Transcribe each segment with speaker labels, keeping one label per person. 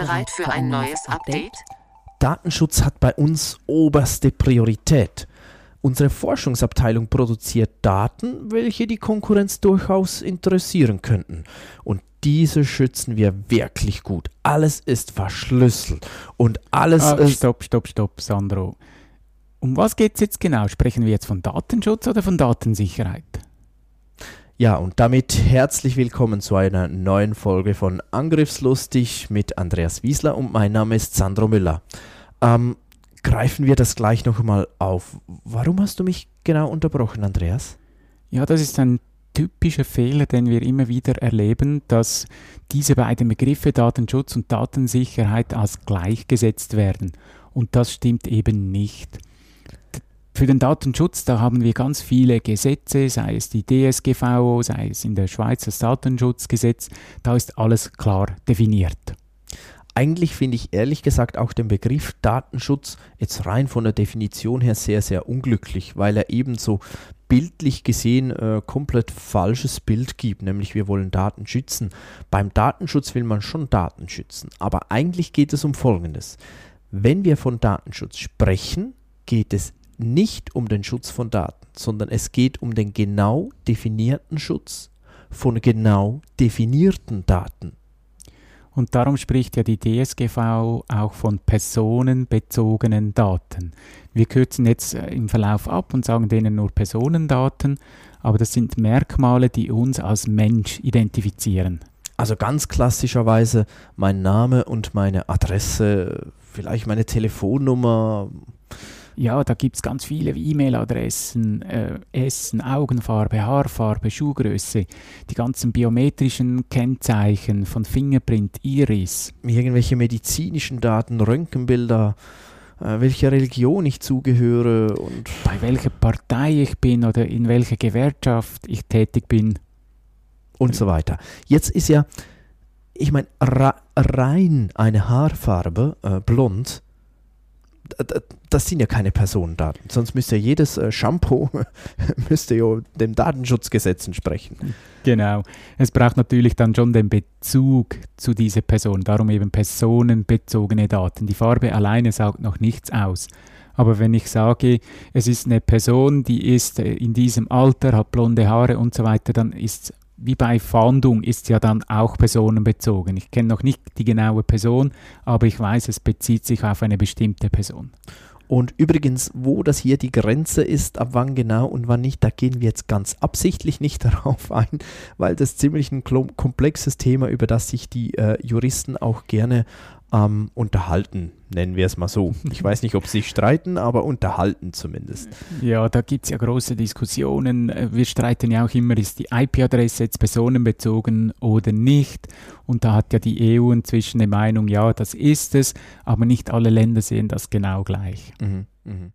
Speaker 1: Bereit für ein neues Update?
Speaker 2: Datenschutz hat bei uns oberste Priorität. Unsere Forschungsabteilung produziert Daten, welche die Konkurrenz durchaus interessieren könnten. Und diese schützen wir wirklich gut. Alles ist verschlüsselt und alles
Speaker 3: ah,
Speaker 2: ist.
Speaker 3: Stopp, stopp, stopp, Sandro. Um was geht es jetzt genau? Sprechen wir jetzt von Datenschutz oder von Datensicherheit?
Speaker 2: Ja, und damit herzlich willkommen zu einer neuen Folge von Angriffslustig mit Andreas Wiesler und mein Name ist Sandro Müller. Ähm, greifen wir das gleich noch mal auf. Warum hast du mich genau unterbrochen, Andreas?
Speaker 3: Ja, das ist ein typischer Fehler, den wir immer wieder erleben, dass diese beiden Begriffe Datenschutz und Datensicherheit als gleichgesetzt werden. Und das stimmt eben nicht. Für den Datenschutz, da haben wir ganz viele Gesetze, sei es die DSGVO, sei es in der Schweiz das Datenschutzgesetz, da ist alles klar definiert.
Speaker 2: Eigentlich finde ich ehrlich gesagt auch den Begriff Datenschutz jetzt rein von der Definition her sehr, sehr unglücklich, weil er ebenso bildlich gesehen äh, komplett falsches Bild gibt, nämlich wir wollen Daten schützen. Beim Datenschutz will man schon Daten schützen, aber eigentlich geht es um Folgendes. Wenn wir von Datenschutz sprechen, geht es nicht um den Schutz von Daten, sondern es geht um den genau definierten Schutz von genau definierten Daten.
Speaker 3: Und darum spricht ja die DSGV auch von personenbezogenen Daten. Wir kürzen jetzt äh, im Verlauf ab und sagen denen nur Personendaten, aber das sind Merkmale, die uns als Mensch identifizieren.
Speaker 2: Also ganz klassischerweise mein Name und meine Adresse, vielleicht meine Telefonnummer,
Speaker 3: ja, da gibt es ganz viele E-Mail-Adressen, äh, Essen, Augenfarbe, Haarfarbe, Schuhgröße, die ganzen biometrischen Kennzeichen von Fingerprint, Iris.
Speaker 2: Irgendwelche medizinischen Daten, Röntgenbilder, äh, welcher Religion ich zugehöre und
Speaker 3: bei welcher Partei ich bin oder in welcher Gewerkschaft ich tätig bin.
Speaker 2: Und so weiter. Jetzt ist ja, ich meine, rein eine Haarfarbe, äh, blond, das sind ja keine Personendaten. Sonst müsste ja jedes äh, Shampoo müsste ja dem Datenschutzgesetz entsprechen.
Speaker 3: Genau. Es braucht natürlich dann schon den Bezug zu dieser Person. Darum eben personenbezogene Daten. Die Farbe alleine sagt noch nichts aus. Aber wenn ich sage, es ist eine Person, die ist äh, in diesem Alter, hat blonde Haare und so weiter, dann ist wie bei Fahndung ist ja dann auch personenbezogen. Ich kenne noch nicht die genaue Person, aber ich weiß, es bezieht sich auf eine bestimmte Person.
Speaker 2: Und übrigens, wo das hier die Grenze ist, ab wann genau und wann nicht, da gehen wir jetzt ganz absichtlich nicht darauf ein, weil das ziemlich ein komplexes Thema, über das sich die äh, Juristen auch gerne ähm, unterhalten, nennen wir es mal so. Ich weiß nicht, ob sie sich streiten, aber unterhalten zumindest.
Speaker 3: Ja, da gibt es ja große Diskussionen. Äh, wir streiten ja auch immer, ist die IP-Adresse jetzt personenbezogen oder nicht. Und da hat ja die EU inzwischen eine Meinung, ja, das ist es, aber nicht alle Länder sehen das genau gleich. Mhm,
Speaker 1: mh.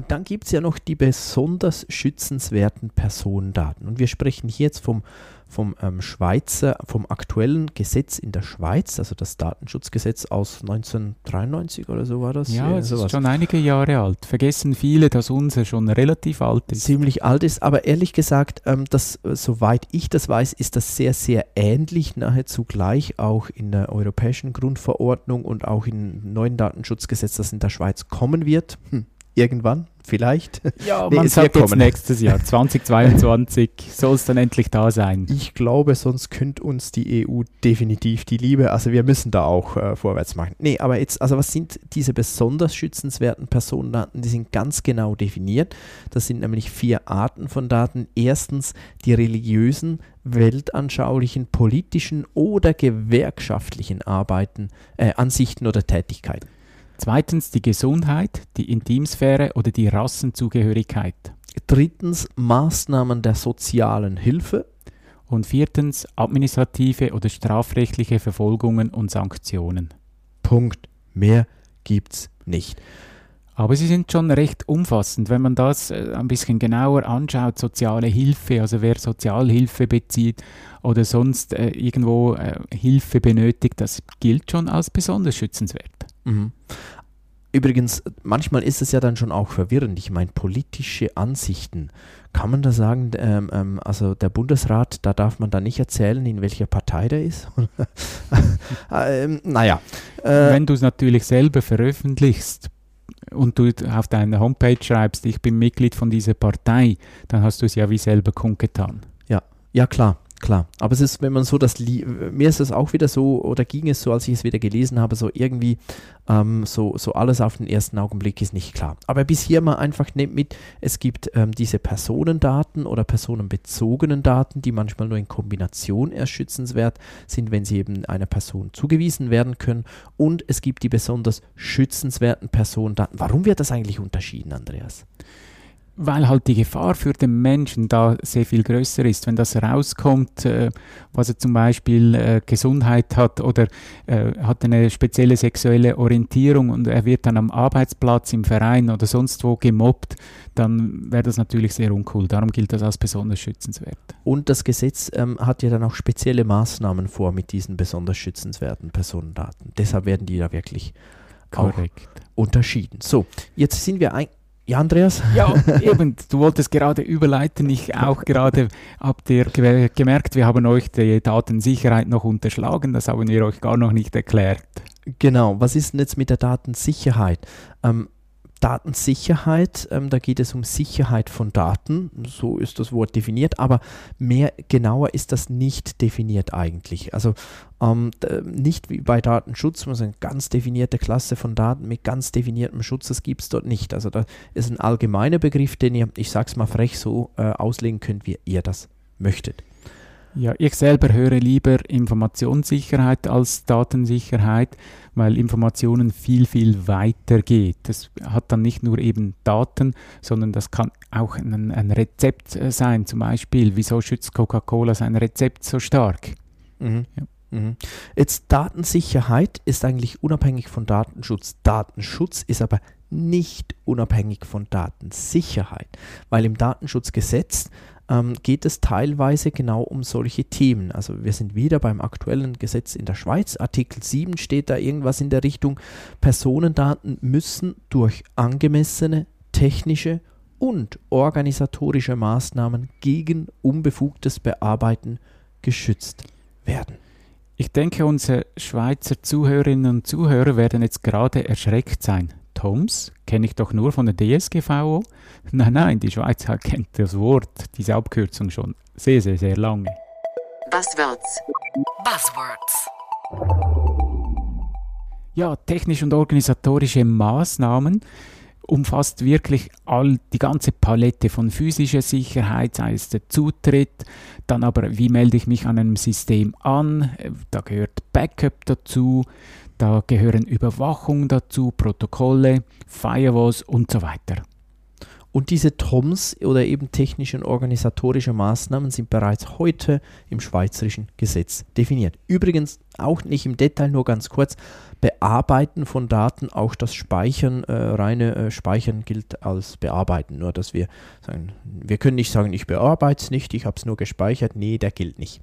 Speaker 2: Und dann gibt es ja noch die besonders schützenswerten Personendaten. Und wir sprechen hier jetzt vom, vom ähm, Schweizer, vom aktuellen Gesetz in der Schweiz, also das Datenschutzgesetz aus 1993 oder so war das.
Speaker 3: Ja, es ist schon einige Jahre alt. Vergessen viele, dass unser schon relativ alt ist.
Speaker 2: Ziemlich alt ist, aber ehrlich gesagt, ähm, das, äh, soweit ich das weiß, ist das sehr, sehr ähnlich, nahezu gleich auch in der Europäischen Grundverordnung und auch im neuen Datenschutzgesetz, das in der Schweiz kommen wird. Hm irgendwann, vielleicht.
Speaker 3: Ja, nee, man sagt jetzt nächstes Jahr, 2022 soll es dann endlich da sein.
Speaker 2: Ich glaube, sonst könnte uns die EU definitiv die Liebe, also wir müssen da auch äh, vorwärts machen. Nee, aber jetzt, also was sind diese besonders schützenswerten Personendaten? Die sind ganz genau definiert. Das sind nämlich vier Arten von Daten. Erstens die religiösen, weltanschaulichen, politischen oder gewerkschaftlichen Arbeiten, äh, Ansichten oder Tätigkeiten.
Speaker 3: Zweitens die Gesundheit, die Intimsphäre oder die Rassenzugehörigkeit.
Speaker 2: Drittens Maßnahmen der sozialen Hilfe.
Speaker 3: Und viertens administrative oder strafrechtliche Verfolgungen und Sanktionen.
Speaker 2: Punkt. Mehr gibt's nicht.
Speaker 3: Aber sie sind schon recht umfassend, wenn man das äh, ein bisschen genauer anschaut. Soziale Hilfe, also wer Sozialhilfe bezieht oder sonst äh, irgendwo äh, Hilfe benötigt, das gilt schon als besonders schützenswert.
Speaker 2: Mhm. Übrigens, manchmal ist es ja dann schon auch verwirrend. Ich meine, politische Ansichten. Kann man da sagen, ähm, ähm, also der Bundesrat, da darf man da nicht erzählen, in welcher Partei der ist? ähm, naja.
Speaker 3: Äh, Wenn du es natürlich selber veröffentlichst, und du auf deiner Homepage schreibst, ich bin Mitglied von dieser Partei, dann hast du es ja wie selber kundgetan.
Speaker 2: Ja, ja klar. Klar, aber es ist, wenn man so das, mir ist es auch wieder so, oder ging es so, als ich es wieder gelesen habe, so irgendwie, ähm, so, so alles auf den ersten Augenblick ist nicht klar. Aber bis hier mal einfach nehmt mit, es gibt ähm, diese Personendaten oder personenbezogenen Daten, die manchmal nur in Kombination erst schützenswert sind, wenn sie eben einer Person zugewiesen werden können. Und es gibt die besonders schützenswerten Personendaten. Warum wird das eigentlich unterschieden, Andreas?
Speaker 3: Weil halt die Gefahr für den Menschen da sehr viel größer ist. Wenn das rauskommt, äh, was er zum Beispiel äh, Gesundheit hat oder äh, hat eine spezielle sexuelle Orientierung und er wird dann am Arbeitsplatz, im Verein oder sonst wo gemobbt, dann wäre das natürlich sehr uncool. Darum gilt das als besonders schützenswert.
Speaker 2: Und das Gesetz ähm, hat ja dann auch spezielle Maßnahmen vor mit diesen besonders schützenswerten Personendaten. Deshalb werden die da wirklich Korrekt. unterschieden. So, jetzt sind wir ein ja, Andreas?
Speaker 3: Ja, eben, du wolltest gerade überleiten. Ich auch gerade habt ihr gemerkt, wir haben euch die Datensicherheit noch unterschlagen. Das haben wir euch gar noch nicht erklärt.
Speaker 2: Genau, was ist denn jetzt mit der Datensicherheit? Ähm, Datensicherheit, ähm, da geht es um Sicherheit von Daten, so ist das Wort definiert, aber mehr genauer ist das nicht definiert eigentlich. Also ähm, nicht wie bei Datenschutz, wo es eine ganz definierte Klasse von Daten mit ganz definiertem Schutz, das gibt es dort nicht. Also da ist ein allgemeiner Begriff, den ihr, ich sag's mal frech, so äh, auslegen könnt, wie ihr das möchtet.
Speaker 3: Ja, ich selber höre lieber Informationssicherheit als Datensicherheit, weil Informationen viel, viel weiter geht. Das hat dann nicht nur eben Daten, sondern das kann auch ein, ein Rezept äh, sein. Zum Beispiel, wieso schützt Coca-Cola sein Rezept so stark?
Speaker 2: Mhm. Ja. Mhm. Jetzt Datensicherheit ist eigentlich unabhängig von Datenschutz. Datenschutz ist aber nicht unabhängig von Datensicherheit, weil im Datenschutzgesetz ähm, geht es teilweise genau um solche Themen. Also wir sind wieder beim aktuellen Gesetz in der Schweiz. Artikel 7 steht da irgendwas in der Richtung, Personendaten müssen durch angemessene technische und organisatorische Maßnahmen gegen unbefugtes Bearbeiten geschützt werden.
Speaker 3: Ich denke, unsere Schweizer Zuhörerinnen und Zuhörer werden jetzt gerade erschreckt sein. Toms kenne ich doch nur von der DSGVO. Nein, nein, die Schweiz kennt das Wort, diese Abkürzung schon sehr, sehr, sehr lange.
Speaker 1: Buzzwords. Buzzwords.
Speaker 3: Ja, technische und organisatorische Maßnahmen umfasst wirklich all die ganze Palette von physischer Sicherheit, sei es der Zutritt, dann aber wie melde ich mich an einem System an, da gehört Backup dazu, da gehören Überwachung dazu, Protokolle, Firewalls und so weiter.
Speaker 2: Und diese TOMs oder eben technische und organisatorische Maßnahmen sind bereits heute im schweizerischen Gesetz definiert. Übrigens auch nicht im Detail, nur ganz kurz. Bearbeiten von Daten, auch das Speichern, äh, reine äh, Speichern gilt als Bearbeiten. Nur dass wir sagen, wir können nicht sagen, ich bearbeite es nicht, ich habe es nur gespeichert. Nee, der gilt nicht.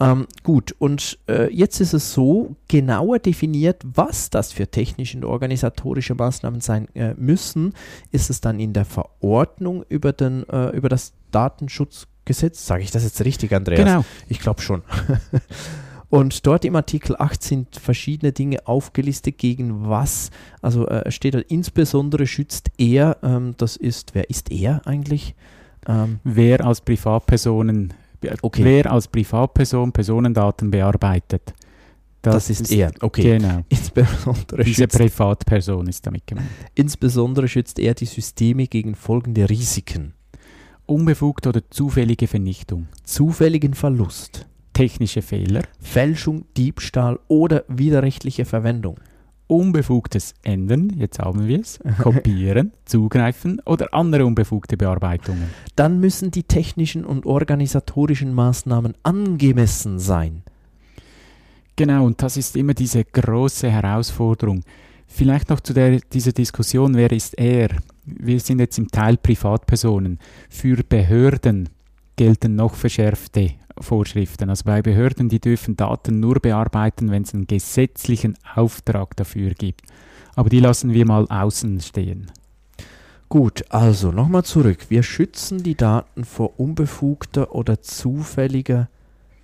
Speaker 2: Ähm, gut, und äh, jetzt ist es so genauer definiert, was das für technische und organisatorische Maßnahmen sein äh, müssen, ist es dann in der Verordnung über, den, äh, über das Datenschutzgesetz. Sage ich das jetzt richtig, Andreas?
Speaker 3: Genau.
Speaker 2: Ich glaube schon. Und dort im Artikel 8 sind verschiedene Dinge aufgelistet, gegen was, also äh, steht da insbesondere schützt er, ähm, das ist, wer ist er eigentlich?
Speaker 3: Ähm, wer als Privatpersonen okay. wer als Privatperson Personendaten bearbeitet.
Speaker 2: Das, das ist, ist, er, okay.
Speaker 3: Genau.
Speaker 2: Insbesondere
Speaker 3: Diese Privatperson ist damit gemeint.
Speaker 2: Insbesondere schützt er die Systeme gegen folgende Risiken.
Speaker 3: Unbefugt oder zufällige Vernichtung.
Speaker 2: Zufälligen Verlust.
Speaker 3: Technische Fehler.
Speaker 2: Fälschung, Diebstahl oder widerrechtliche Verwendung.
Speaker 3: Unbefugtes Ändern, jetzt haben wir es, kopieren, zugreifen oder andere unbefugte Bearbeitungen.
Speaker 2: Dann müssen die technischen und organisatorischen Maßnahmen angemessen sein.
Speaker 3: Genau, und das ist immer diese große Herausforderung. Vielleicht noch zu der, dieser Diskussion, wer ist er? Wir sind jetzt im Teil Privatpersonen. Für Behörden gelten noch verschärfte Vorschriften. Also bei Behörden, die dürfen Daten nur bearbeiten, wenn es einen gesetzlichen Auftrag dafür gibt. Aber die lassen wir mal außen stehen.
Speaker 2: Gut, also nochmal zurück. Wir schützen die Daten vor unbefugter oder zufälliger,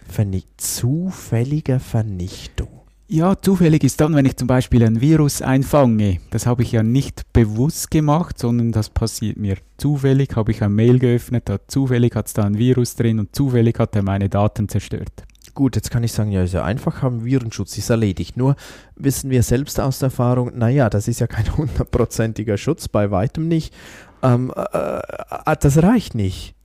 Speaker 2: Verni zufälliger Vernichtung.
Speaker 3: Ja, zufällig ist dann, wenn ich zum Beispiel ein Virus einfange. Das habe ich ja nicht bewusst gemacht, sondern das passiert mir zufällig. Habe ich ein Mail geöffnet, da zufällig hat es da ein Virus drin und zufällig hat er meine Daten zerstört.
Speaker 2: Gut, jetzt kann ich sagen, ja, ist ja einfach, haben Virenschutz ist erledigt. Nur wissen wir selbst aus der Erfahrung, naja, das ist ja kein hundertprozentiger Schutz, bei weitem nicht. Ähm, äh, äh das reicht nicht.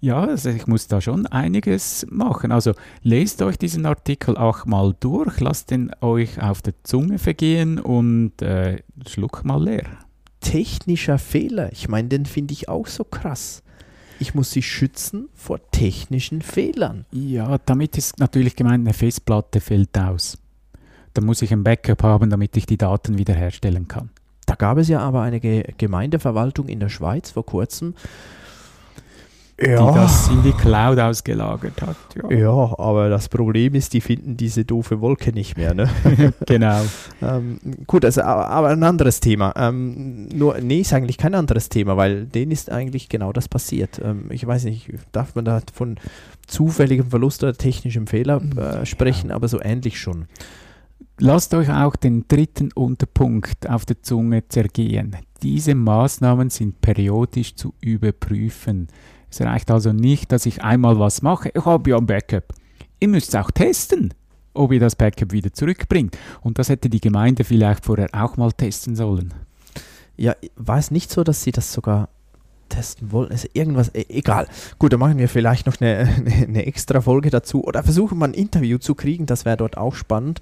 Speaker 3: Ja, also ich muss da schon einiges machen. Also lest euch diesen Artikel auch mal durch, lasst ihn euch auf der Zunge vergehen und äh, schluck mal leer.
Speaker 2: Technischer Fehler, ich meine, den finde ich auch so krass. Ich muss sie schützen vor technischen Fehlern.
Speaker 3: Ja, damit ist natürlich gemeint, eine Festplatte fällt aus. Da muss ich ein Backup haben, damit ich die Daten wiederherstellen kann.
Speaker 2: Da gab es ja aber eine Gemeindeverwaltung in der Schweiz vor kurzem,
Speaker 3: ja. die das in die Cloud ausgelagert hat.
Speaker 2: Ja. ja. aber das Problem ist, die finden diese doofe Wolke nicht mehr. Ne?
Speaker 3: genau.
Speaker 2: ähm, gut, also aber ein anderes Thema. Ähm, nur, nee, ist eigentlich kein anderes Thema, weil denen ist eigentlich genau das passiert. Ähm, ich weiß nicht, darf man da von zufälligem Verlust oder technischem Fehler äh, sprechen, ja. aber so ähnlich schon.
Speaker 3: Lasst euch auch den dritten Unterpunkt auf der Zunge zergehen. Diese Maßnahmen sind periodisch zu überprüfen. Es reicht also nicht, dass ich einmal was mache. Ich habe ja ein Backup. Ihr müsst auch testen, ob ihr das Backup wieder zurückbringt. Und das hätte die Gemeinde vielleicht vorher auch mal testen sollen.
Speaker 2: Ja, war es nicht so, dass sie das sogar testen wollen? Also irgendwas, e egal. Gut, dann machen wir vielleicht noch eine, eine, eine, extra Folge dazu oder versuchen mal ein Interview zu kriegen. Das wäre dort auch spannend,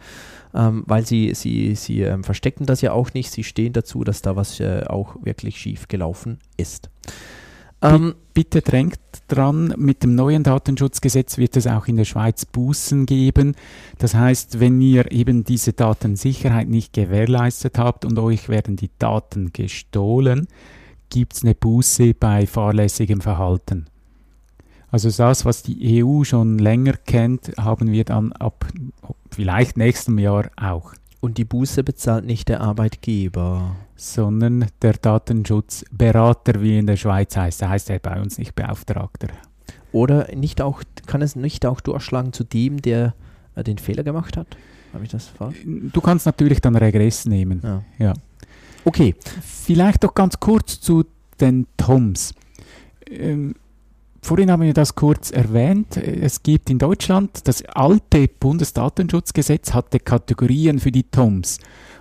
Speaker 2: ähm, weil sie, sie, sie ähm, verstecken das ja auch nicht. Sie stehen dazu, dass da was äh, auch wirklich schief gelaufen ist.
Speaker 3: Ähm, bitte drängt dran, mit dem neuen Datenschutzgesetz wird es auch in der Schweiz Bußen geben. Das heißt, wenn ihr eben diese Datensicherheit nicht gewährleistet habt und euch werden die Daten gestohlen, gibt es eine Buße bei fahrlässigem Verhalten. Also das, was die EU schon länger kennt, haben wir dann ab vielleicht nächstem Jahr auch.
Speaker 2: Und die Buße bezahlt nicht der Arbeitgeber.
Speaker 3: Sondern der Datenschutzberater, wie in der Schweiz heißt. Da heißt er bei uns nicht Beauftragter.
Speaker 2: Oder nicht auch, kann es nicht auch durchschlagen zu dem, der äh, den Fehler gemacht hat?
Speaker 3: Habe ich das falsch? Du kannst natürlich dann Regress nehmen. Ja. ja.
Speaker 2: Okay.
Speaker 3: Vielleicht doch ganz kurz zu den TOMs. Ähm, Vorhin haben wir das kurz erwähnt. Es gibt in Deutschland das alte Bundesdatenschutzgesetz hatte Kategorien für die TOMs.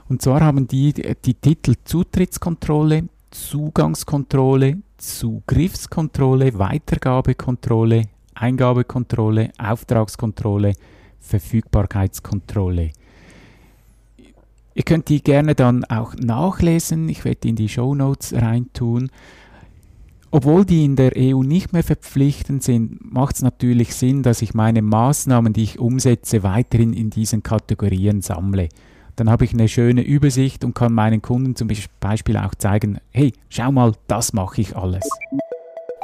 Speaker 3: Und zwar haben die die Titel Zutrittskontrolle, Zugangskontrolle, Zugriffskontrolle, Weitergabekontrolle, Eingabekontrolle, Auftragskontrolle, Verfügbarkeitskontrolle. Ihr könnt die gerne dann auch nachlesen. Ich werde die in die Show Notes reintun. Obwohl die in der EU nicht mehr verpflichtend sind, macht es natürlich Sinn, dass ich meine Maßnahmen, die ich umsetze, weiterhin in diesen Kategorien sammle. Dann habe ich eine schöne Übersicht und kann meinen Kunden zum Beispiel auch zeigen, hey, schau mal, das mache ich alles.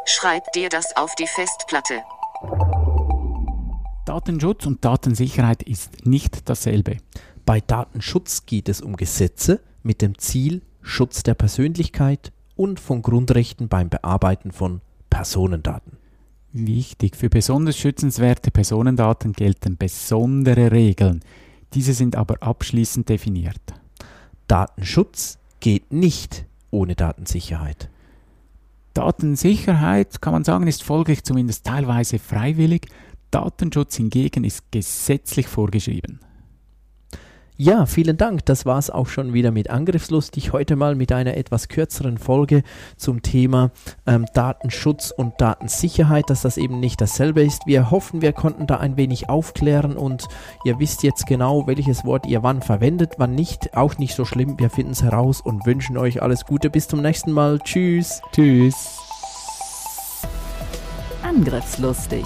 Speaker 1: Schreib dir das auf die Festplatte.
Speaker 3: Datenschutz und Datensicherheit ist nicht dasselbe.
Speaker 2: Bei Datenschutz geht es um Gesetze mit dem Ziel Schutz der Persönlichkeit, und von Grundrechten beim Bearbeiten von Personendaten.
Speaker 3: Wichtig, für besonders schützenswerte Personendaten gelten besondere Regeln. Diese sind aber abschließend definiert.
Speaker 2: Datenschutz geht nicht ohne Datensicherheit.
Speaker 3: Datensicherheit, kann man sagen, ist folglich zumindest teilweise freiwillig. Datenschutz hingegen ist gesetzlich vorgeschrieben.
Speaker 2: Ja, vielen Dank. Das war es auch schon wieder mit Angriffslustig. Heute mal mit einer etwas kürzeren Folge zum Thema ähm, Datenschutz und Datensicherheit, dass das eben nicht dasselbe ist. Wir hoffen, wir konnten da ein wenig aufklären und ihr wisst jetzt genau, welches Wort ihr wann verwendet, wann nicht. Auch nicht so schlimm. Wir finden es heraus und wünschen euch alles Gute. Bis zum nächsten Mal. Tschüss.
Speaker 3: Tschüss.
Speaker 4: Angriffslustig.